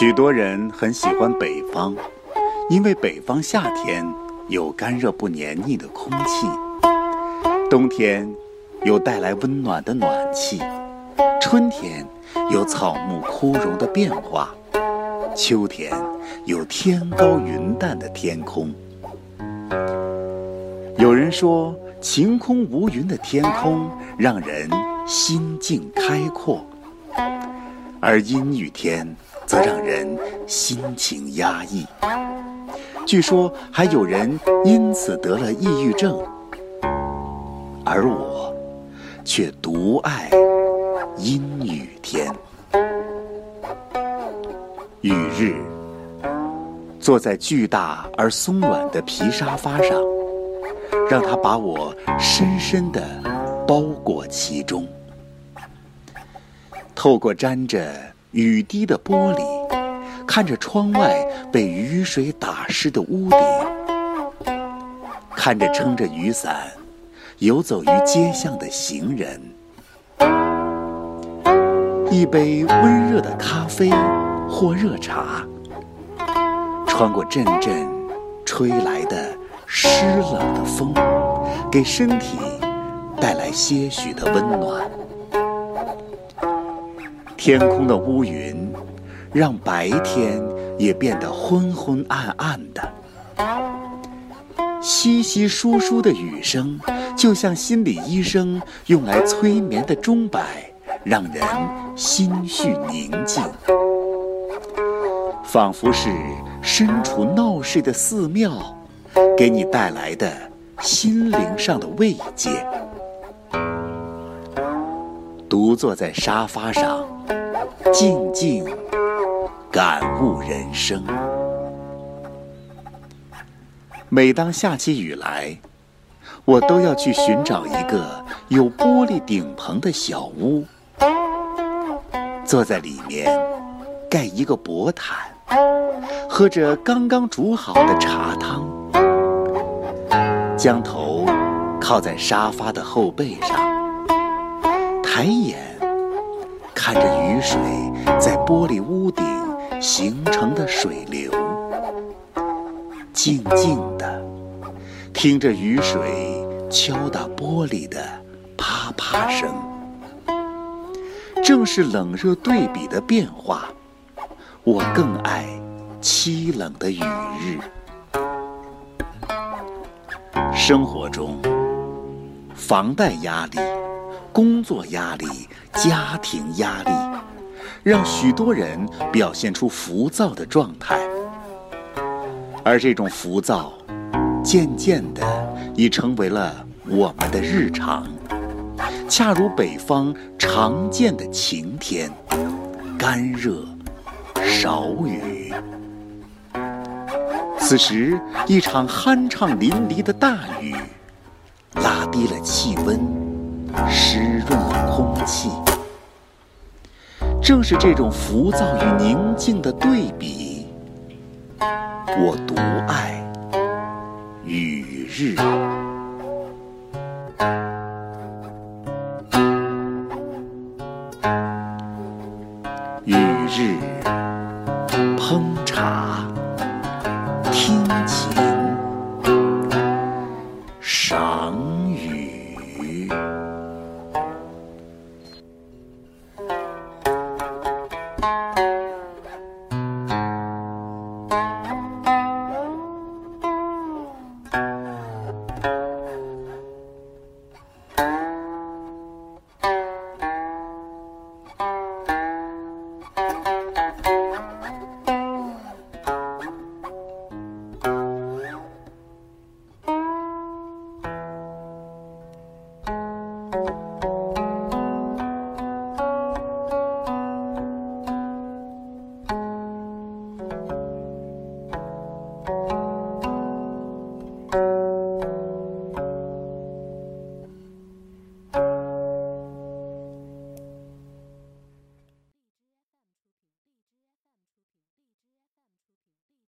许多人很喜欢北方，因为北方夏天有干热不黏腻的空气，冬天有带来温暖的暖气，春天有草木枯荣的变化，秋天有天高云淡的天空。有人说，晴空无云的天空让人心境开阔，而阴雨天。则让人心情压抑。据说还有人因此得了抑郁症，而我却独爱阴雨天。雨日，坐在巨大而松软的皮沙发上，让它把我深深的包裹其中，透过沾着。雨滴的玻璃，看着窗外被雨水打湿的屋顶，看着撑着雨伞游走于街巷的行人，一杯温热的咖啡或热茶，穿过阵阵吹来的湿冷的风，给身体带来些许的温暖。天空的乌云，让白天也变得昏昏暗暗的。稀稀疏疏的雨声，就像心理医生用来催眠的钟摆，让人心绪宁静，仿佛是身处闹市的寺庙，给你带来的心灵上的慰藉。独坐在沙发上。静静感悟人生。每当下起雨来，我都要去寻找一个有玻璃顶棚的小屋，坐在里面，盖一个薄毯，喝着刚刚煮好的茶汤，将头靠在沙发的后背上，抬眼。看着雨水在玻璃屋顶形成的水流，静静的听着雨水敲打玻璃的啪啪声。正是冷热对比的变化，我更爱凄冷的雨日。生活中，房贷压力。工作压力、家庭压力，让许多人表现出浮躁的状态，而这种浮躁，渐渐的已成为了我们的日常，恰如北方常见的晴天，干热，少雨。此时，一场酣畅淋漓的大雨，拉低了气温。湿润了空气，正是这种浮躁与宁静的对比，我独爱雨日。雨日烹茶，听琴。you